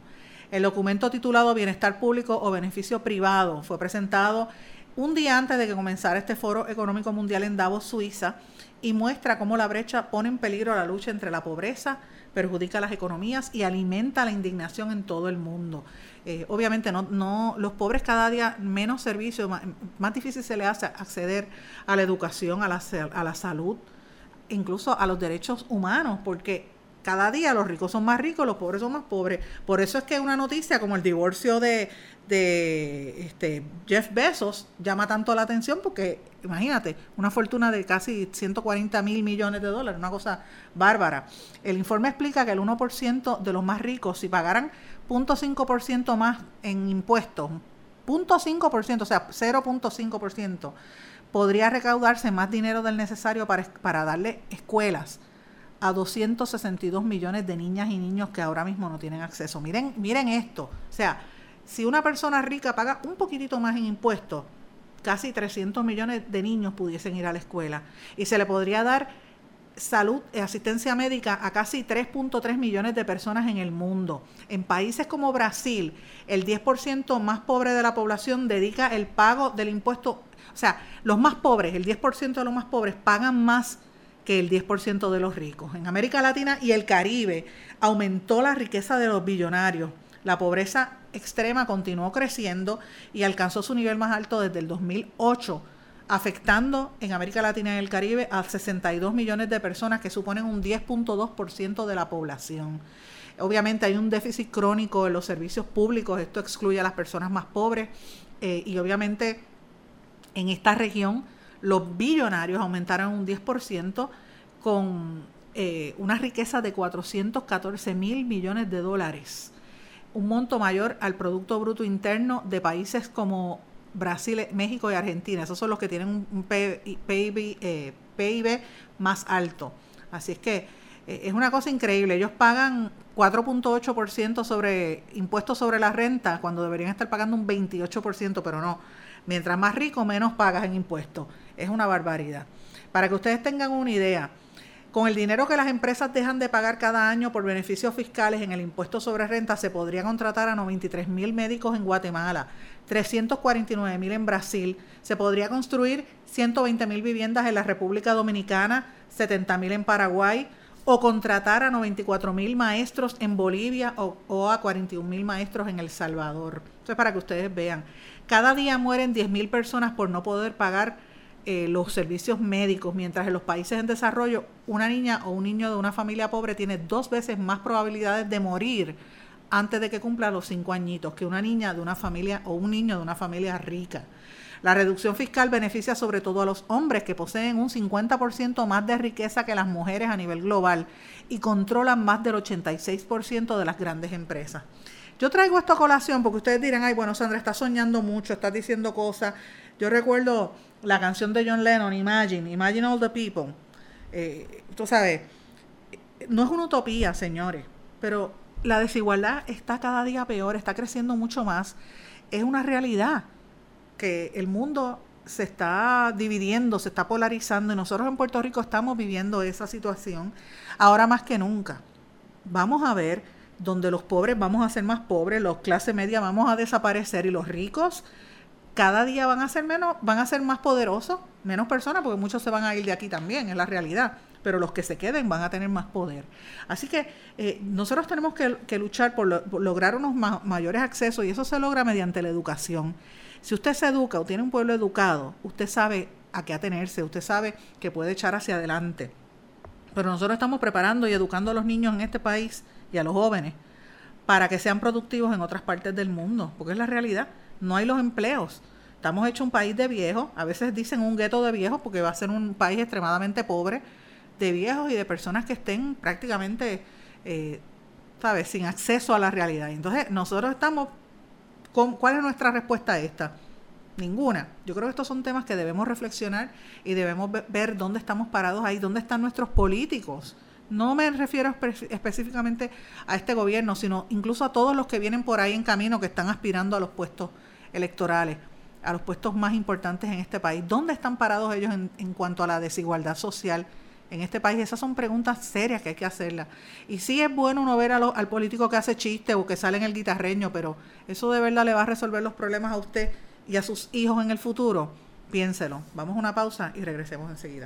El documento titulado Bienestar Público o Beneficio Privado fue presentado un día antes de que comenzara este foro económico mundial en Davos, Suiza, y muestra cómo la brecha pone en peligro la lucha entre la pobreza, perjudica las economías y alimenta la indignación en todo el mundo. Eh, obviamente no, no, los pobres cada día menos servicios, más, difícil se les hace acceder a la educación, a la, a la salud, incluso a los derechos humanos, porque cada día los ricos son más ricos, los pobres son más pobres. Por eso es que una noticia como el divorcio de, este, Jeff Bezos llama tanto la atención porque, imagínate, una fortuna de casi 140 mil millones de dólares, una cosa bárbara. El informe explica que el 1% de los más ricos, si pagaran 0.5% más en impuestos, 0.5%, o sea, 0.5%, podría recaudarse más dinero del necesario para darle escuelas a 262 millones de niñas y niños que ahora mismo no tienen acceso. Miren, miren esto. O sea, si una persona rica paga un poquitito más en impuestos, casi 300 millones de niños pudiesen ir a la escuela y se le podría dar salud asistencia médica a casi 3.3 millones de personas en el mundo. En países como Brasil, el 10% más pobre de la población dedica el pago del impuesto, o sea, los más pobres, el 10% de los más pobres pagan más que el 10% de los ricos. En América Latina y el Caribe aumentó la riqueza de los billonarios. La pobreza extrema continuó creciendo y alcanzó su nivel más alto desde el 2008, afectando en América Latina y el Caribe a 62 millones de personas que suponen un 10.2% de la población. Obviamente hay un déficit crónico en los servicios públicos, esto excluye a las personas más pobres eh, y obviamente en esta región los billonarios aumentaron un 10% con eh, una riqueza de 414 mil millones de dólares, un monto mayor al Producto Bruto Interno de países como Brasil, México y Argentina. Esos son los que tienen un PIB, eh, PIB más alto. Así es que eh, es una cosa increíble. Ellos pagan 4.8% sobre impuestos sobre la renta cuando deberían estar pagando un 28%, pero no. Mientras más rico, menos pagas en impuestos. Es una barbaridad. Para que ustedes tengan una idea, con el dinero que las empresas dejan de pagar cada año por beneficios fiscales en el impuesto sobre renta, se podría contratar a 93 mil médicos en Guatemala, 349 mil en Brasil, se podría construir 120 mil viviendas en la República Dominicana, 70 mil en Paraguay, o contratar a 94 mil maestros en Bolivia o, a 41 mil maestros en El Salvador. Eso es para que ustedes vean. Cada día mueren 10 mil personas por no poder pagar eh, los servicios médicos, mientras en los países en desarrollo una niña o un niño de una familia pobre tiene dos veces más probabilidades de morir antes de que cumpla los cinco añitos que una niña de una familia o un niño de una familia rica. La reducción fiscal beneficia sobre todo a los hombres que poseen un 50% más de riqueza que las mujeres a nivel global y controlan más del 86% de las grandes empresas. Yo traigo esto a colación porque ustedes dirán, ay, bueno, Sandra, estás soñando mucho, estás diciendo cosas. Yo recuerdo la canción de John Lennon, Imagine, Imagine All the People. Eh, tú sabes, no es una utopía, señores, pero la desigualdad está cada día peor, está creciendo mucho más. Es una realidad que el mundo se está dividiendo, se está polarizando y nosotros en Puerto Rico estamos viviendo esa situación ahora más que nunca. Vamos a ver donde los pobres vamos a ser más pobres, los clase media vamos a desaparecer y los ricos cada día van a ser menos, van a ser más poderosos, menos personas, porque muchos se van a ir de aquí también, es la realidad. Pero los que se queden van a tener más poder. Así que eh, nosotros tenemos que, luchar por, lograr unos mayores accesos y eso se logra mediante la educación. Si usted se educa o tiene un pueblo educado, usted sabe a qué atenerse, usted sabe que puede echar hacia adelante. Pero nosotros estamos preparando y educando a los niños en este país y a los jóvenes para que sean productivos en otras partes del mundo, porque es la realidad, no hay los empleos. Estamos hechos un país de viejos, a veces dicen un gueto de viejos porque va a ser un país extremadamente pobre de viejos y de personas que estén prácticamente, eh, ¿sabes?, sin acceso a la realidad. Entonces, nosotros estamos, con, ¿cuál es nuestra respuesta a esta? Ninguna. Yo creo que estos son temas que debemos reflexionar y debemos ver dónde estamos parados ahí, dónde están nuestros políticos no me refiero específicamente a este gobierno, sino incluso a todos los que vienen por ahí en camino que están aspirando a los puestos electorales, a los puestos más importantes en este país. ¿Dónde están parados ellos en, cuanto a la desigualdad social en este país? Esas son preguntas serias que hay que hacerlas. Y sí es bueno uno ver al político que hace chiste o que sale en el guitarreño, pero eso de verdad le va a resolver los problemas a usted y a sus hijos en el futuro. Piénselo. Vamos a una pausa y regresemos enseguida.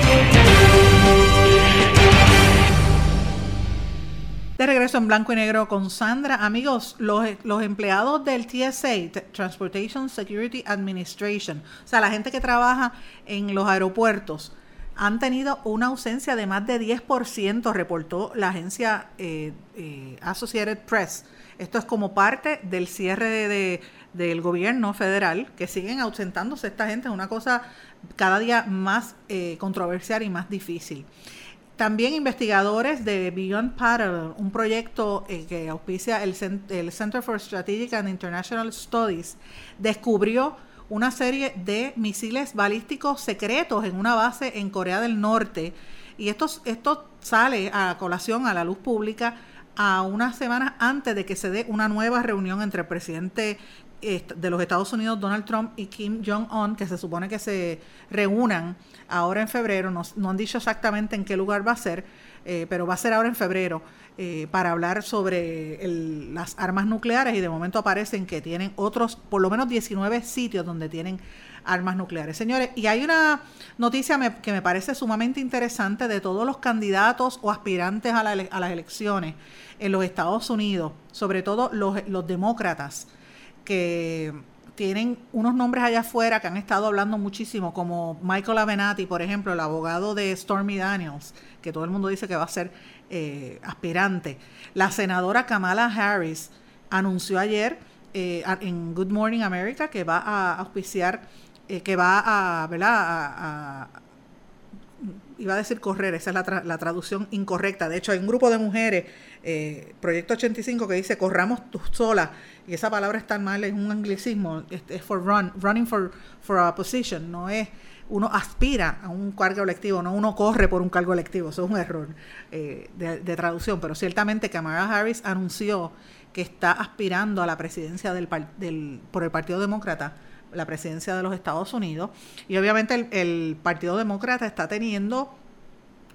De regreso en blanco y negro con Sandra. Amigos, los, empleados del TSA, Transportation Security Administration, o sea, la gente que trabaja en los aeropuertos, han tenido una ausencia de más de 10%, reportó la agencia eh, eh, Associated Press. Esto es como parte del cierre de, del gobierno federal, que siguen ausentándose esta gente, es una cosa cada día más eh, controversial y más difícil. También investigadores de Beyond Parallel, un proyecto eh, que auspicia el, Center for Strategic and International Studies, descubrió una serie de misiles balísticos secretos en una base en Corea del Norte. Y esto, esto sale a colación a la luz pública a unas semanas antes de que se dé una nueva reunión entre el presidente de los Estados Unidos, Donald Trump y Kim Jong-un, que se supone que se reúnan ahora en febrero, no, han dicho exactamente en qué lugar va a ser, eh, pero va a ser ahora en febrero, eh, para hablar sobre las armas nucleares y de momento aparecen que tienen otros, por lo menos 19 sitios donde tienen armas nucleares. Señores, y hay una noticia que me parece sumamente interesante de todos los candidatos o aspirantes a, a las elecciones en los Estados Unidos, sobre todo los, los demócratas que tienen unos nombres allá afuera que han estado hablando muchísimo, como Michael Avenatti, por ejemplo, el abogado de Stormy Daniels, que todo el mundo dice que va a ser eh, aspirante. La senadora Kamala Harris anunció ayer eh, en Good Morning America que va a auspiciar, eh, que va a, ¿verdad? A, iba a decir correr, esa es la, la, traducción incorrecta. De hecho, hay un grupo de mujeres, Proyecto 85, que dice corramos tú sola, y esa palabra es tan mal, es un anglicismo, es, for run, running for, for a position, no es uno aspira a un cargo electivo, no uno corre por un cargo electivo, eso es un error de, de, traducción, pero ciertamente Kamala Harris anunció que está aspirando a la presidencia del, por el Partido Demócrata, la presidencia de los Estados Unidos. Y obviamente el, Partido Demócrata está teniendo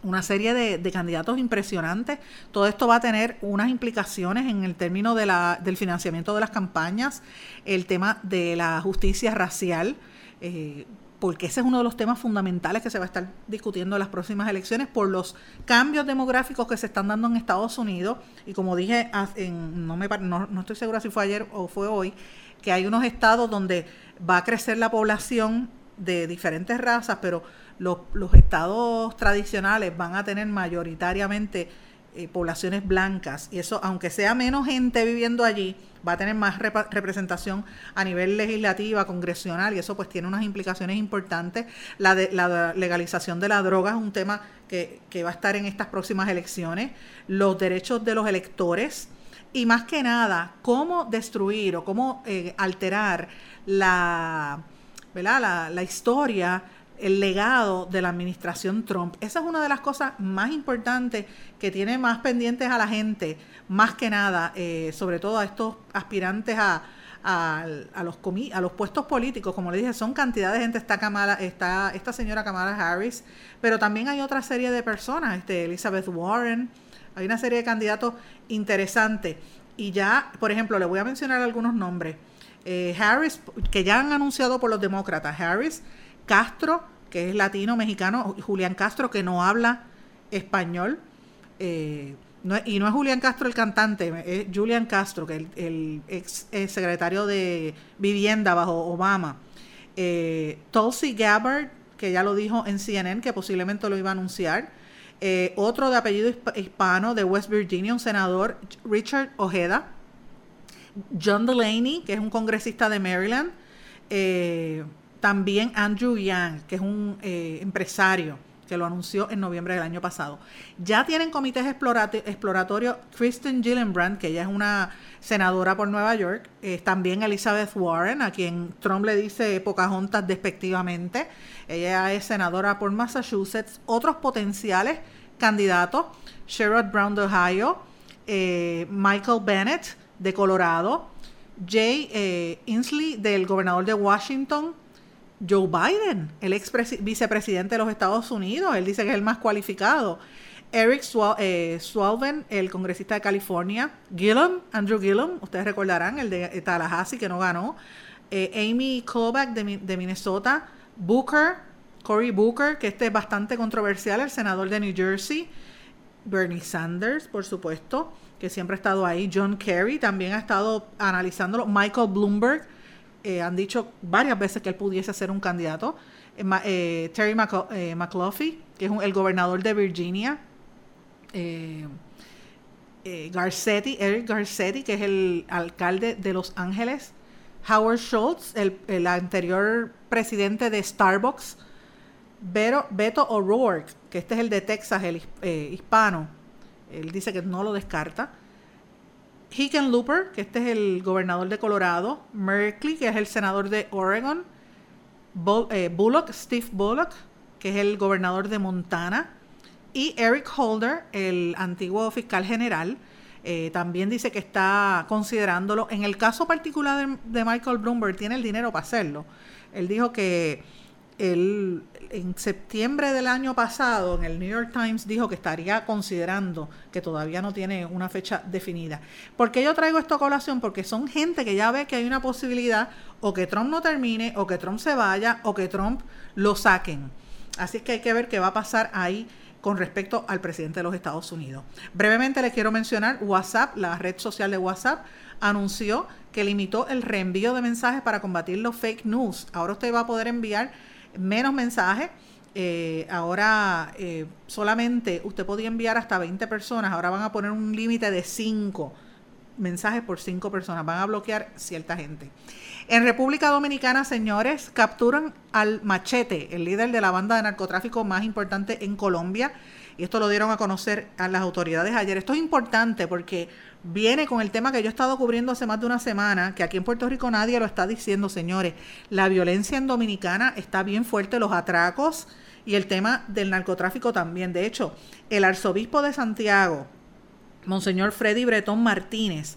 una serie de, candidatos impresionantes. Todo esto va a tener unas implicaciones en el término de la, del financiamiento de las campañas, el tema de la justicia racial. Eh, porque ese es uno de los temas fundamentales que se va a estar discutiendo en las próximas elecciones por los cambios demográficos que se están dando en Estados Unidos. Y como dije, no, me, no, no estoy segura si fue ayer o fue hoy, que hay unos estados donde va a crecer la población de diferentes razas, pero los, los estados tradicionales van a tener mayoritariamente eh, poblaciones blancas. Y eso, aunque sea menos gente viviendo allí, va a tener más representación a nivel legislativa, congresional, y eso pues tiene unas implicaciones importantes. La, de, la legalización de la droga es un tema que, va a estar en estas próximas elecciones. Los derechos de los electores y más que nada, cómo destruir o cómo eh, alterar la, La, la historia el legado de la administración Trump. Esa es una de las cosas más importantes que tiene más pendientes a la gente, más que nada, eh, sobre todo a estos aspirantes a, a, los a los puestos políticos. Como le dije, son cantidad de gente. Está, Kamala, está esta señora Kamala Harris, pero también hay otra serie de personas, este, Elizabeth Warren. Hay una serie de candidatos interesantes. Y ya, por ejemplo, le voy a mencionar algunos nombres. Eh, Harris, que ya han anunciado por los demócratas, Harris, Castro, que es latino, mexicano, Julián Castro, que no habla español. Eh, y no es Julián Castro el cantante, es Julian Castro, que es el, ex, secretario de Vivienda bajo Obama. Eh, Tulsi Gabbard, que ya lo dijo en CNN, que posiblemente lo iba a anunciar. Eh, otro de apellido hispano de West Virginia, un senador, Richard Ojeda. John Delaney, que es un congresista de Maryland. Eh, también Andrew Yang, que es un eh, empresario que lo anunció en noviembre del año pasado. Ya tienen comités exploratorios Kristen Gillibrand, que ella es una senadora por Nueva York, eh, también Elizabeth Warren, a quien Trump le dice Pocahontas despectivamente, ella es senadora por Massachusetts, otros potenciales candidatos, Sherrod Brown de Ohio, eh, Michael Bennett de Colorado, Jay Inslee del gobernador de Washington, Joe Biden, el ex vicepresidente de los Estados Unidos, él dice que es el más cualificado. Eric eh, Swalven, el congresista de California. Gillum, Andrew Gillum, ustedes recordarán, el de Tallahassee que no ganó. Eh, Amy Klobuchar de, Minnesota. Booker, Cory Booker, que este es bastante controversial, el senador de New Jersey. Bernie Sanders, por supuesto, que siempre ha estado ahí. John Kerry también ha estado analizándolo. Michael Bloomberg, eh, han dicho varias veces que él pudiese ser un candidato. Eh, eh, Terry McLaughlin, que es el gobernador de Virginia. Garcetti, Eric Garcetti, que es el alcalde de Los Ángeles. Howard Schultz, el, anterior presidente de Starbucks. Beto O'Rourke, que este es el de Texas, el hispano. Él dice que no lo descarta. Hickenlooper, que este es el gobernador de Colorado, Merkley, que es el senador de Oregon, eh, Bullock, Steve Bullock, que es el gobernador de Montana, y Eric Holder, el antiguo fiscal general, eh, también dice que está considerándolo. En el caso particular de Michael Bloomberg, tiene el dinero para hacerlo. Él dijo que él en septiembre del año pasado en el New York Times dijo que estaría considerando que todavía no tiene una fecha definida. ¿Por qué yo traigo esto a colación? Porque son gente que ya ve que hay una posibilidad o que Trump no termine, o que Trump se vaya, o que Trump lo saquen. Así es que hay que ver qué va a pasar ahí con respecto al presidente de los Estados Unidos. Brevemente les quiero mencionar WhatsApp, la red social de WhatsApp, anunció que limitó el reenvío de mensajes para combatir los fake news. Ahora usted va a poder enviar menos mensajes. Eh, ahora eh, solamente usted podía enviar hasta 20 personas, ahora van a poner un límite de 5 mensajes por 5 personas, van a bloquear cierta gente. En República Dominicana, señores, capturan al Machete, el líder de la banda de narcotráfico más importante en Colombia. Y esto lo dieron a conocer a las autoridades ayer. Esto es importante porque viene con el tema que yo he estado cubriendo hace más de una semana, que aquí en Puerto Rico nadie lo está diciendo, señores. La violencia en Dominicana está bien fuerte, los atracos y el tema del narcotráfico también. De hecho, el arzobispo de Santiago, Monseñor Freddy Bretón Martínez,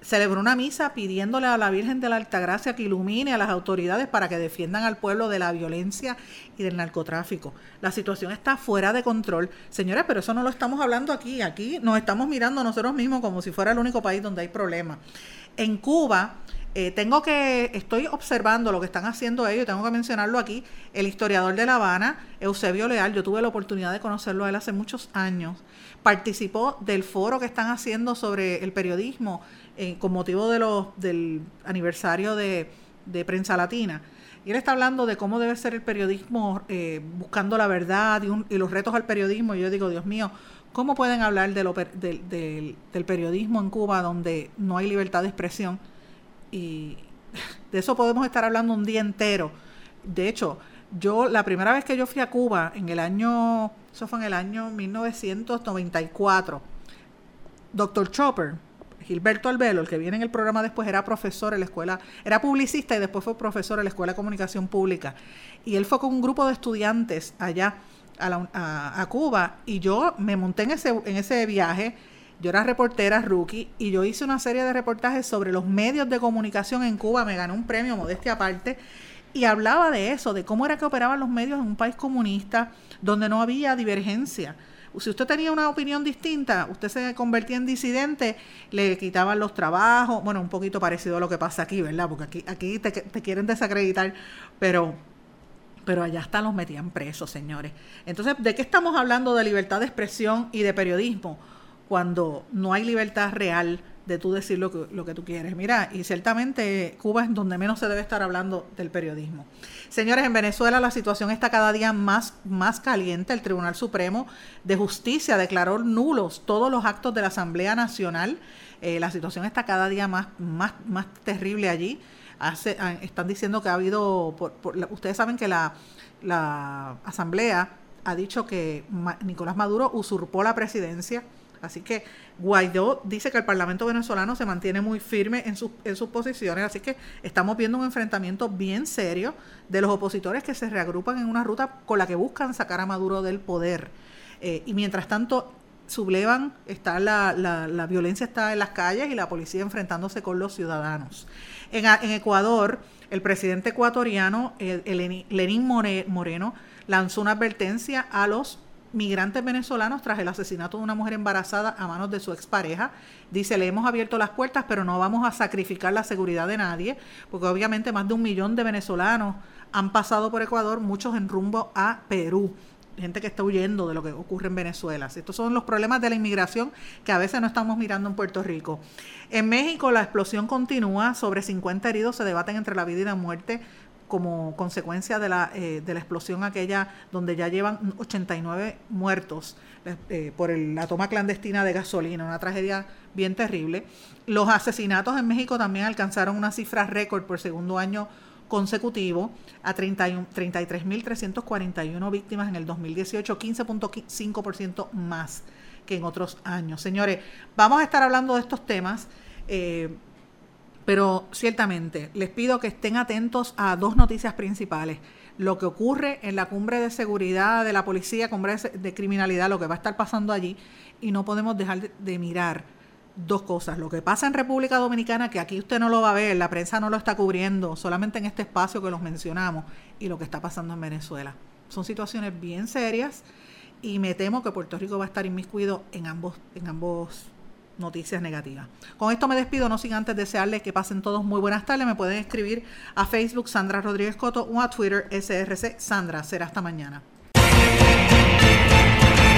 celebró una misa pidiéndole a la Virgen de la Altagracia que ilumine a las autoridades para que defiendan al pueblo de la violencia y del narcotráfico. La situación está fuera de control. Señores, pero eso no lo estamos hablando aquí. Aquí nos estamos mirando nosotros mismos como si fuera el único país donde hay problemas. En Cuba, eh, tengo que, estoy observando lo que están haciendo ellos, tengo que mencionarlo aquí, el historiador de La Habana, Eusebio Leal, yo tuve la oportunidad de conocerlo a él hace muchos años, participó del foro que están haciendo sobre el periodismo eh, con motivo de los, del aniversario de, Prensa Latina. Y él está hablando de cómo debe ser el periodismo eh, buscando la verdad y, los retos al periodismo. Y yo digo, Dios mío, ¿cómo pueden hablar de lo, del periodismo en Cuba donde no hay libertad de expresión? Y de eso podemos estar hablando un día entero. De hecho, yo la primera vez que yo fui a Cuba, en el año, eso fue en el año 1994, Dr. Chopper, Gilberto Albelo, el que viene en el programa después, era profesor en la escuela, era publicista y después fue profesor en la Escuela de Comunicación Pública. Y él fue con un grupo de estudiantes allá a, Cuba y yo me monté en ese, en ese viaje. Yo era reportera rookie y yo hice una serie de reportajes sobre los medios de comunicación en Cuba. Me gané un premio, modestia aparte, y hablaba de eso, de cómo era que operaban los medios en un país comunista donde no había divergencia si usted tenía una opinión distinta, usted se convertía en disidente, le quitaban los trabajos, bueno, un poquito parecido a lo que pasa aquí, ¿verdad? Porque aquí, aquí te, quieren desacreditar, pero, pero allá hasta los metían presos, señores. Entonces, ¿de qué estamos hablando de libertad de expresión y de periodismo cuando no hay libertad real de tú decir lo que, lo que tú quieres. Mira, y ciertamente Cuba es donde menos se debe estar hablando del periodismo. Señores, en Venezuela la situación está cada día más, más caliente. El Tribunal Supremo de Justicia declaró nulos todos los actos de la Asamblea Nacional. Eh, la situación está cada día más, más, más terrible allí. Hace, ah, están diciendo que ha habido, ustedes saben que la, la Asamblea ha dicho que Nicolás Maduro usurpó la presidencia Así que Guaidó dice que el Parlamento venezolano se mantiene muy firme en, sus posiciones, así que estamos viendo un enfrentamiento bien serio de los opositores que se reagrupan en una ruta con la que buscan sacar a Maduro del poder. Eh, y mientras tanto, sublevan, está la, la, violencia está en las calles y la policía enfrentándose con los ciudadanos. En, en Ecuador, el presidente ecuatoriano, Lenín Moreno, lanzó una advertencia a los migrantes venezolanos tras el asesinato de una mujer embarazada a manos de su expareja. Dice, le hemos abierto las puertas, pero no vamos a sacrificar la seguridad de nadie, porque obviamente más de un millón de venezolanos han pasado por Ecuador, muchos en rumbo a Perú. Gente que está huyendo de lo que ocurre en Venezuela. Estos son los problemas de la inmigración que a veces no estamos mirando en Puerto Rico. En México la explosión continúa, sobre 50 heridos se debaten entre la vida y la muerte como consecuencia de la, eh, de la explosión aquella donde ya llevan 89 muertos eh, eh, por la toma clandestina de gasolina, una tragedia bien terrible. Los asesinatos en México también alcanzaron una cifra récord por segundo año consecutivo a 33.341 víctimas en el 2018, 15.5% más que en otros años. Señores, vamos a estar hablando de estos temas. Pero ciertamente, les pido que estén atentos a dos noticias principales. Lo que ocurre en la cumbre de seguridad de la policía, cumbre de criminalidad, lo que va a estar pasando allí. Y no podemos dejar de, mirar dos cosas. Lo que pasa en República Dominicana, que aquí usted no lo va a ver, la prensa no lo está cubriendo, solamente en este espacio que los mencionamos, y lo que está pasando en Venezuela. Son situaciones bien serias y me temo que Puerto Rico va a estar inmiscuido en ambos, en ambos noticias negativas. Con esto me despido, no sin antes desearles que pasen todos muy buenas tardes. Me pueden escribir a Facebook Sandra Rodríguez Coto o a Twitter SRC Sandra. Será hasta mañana.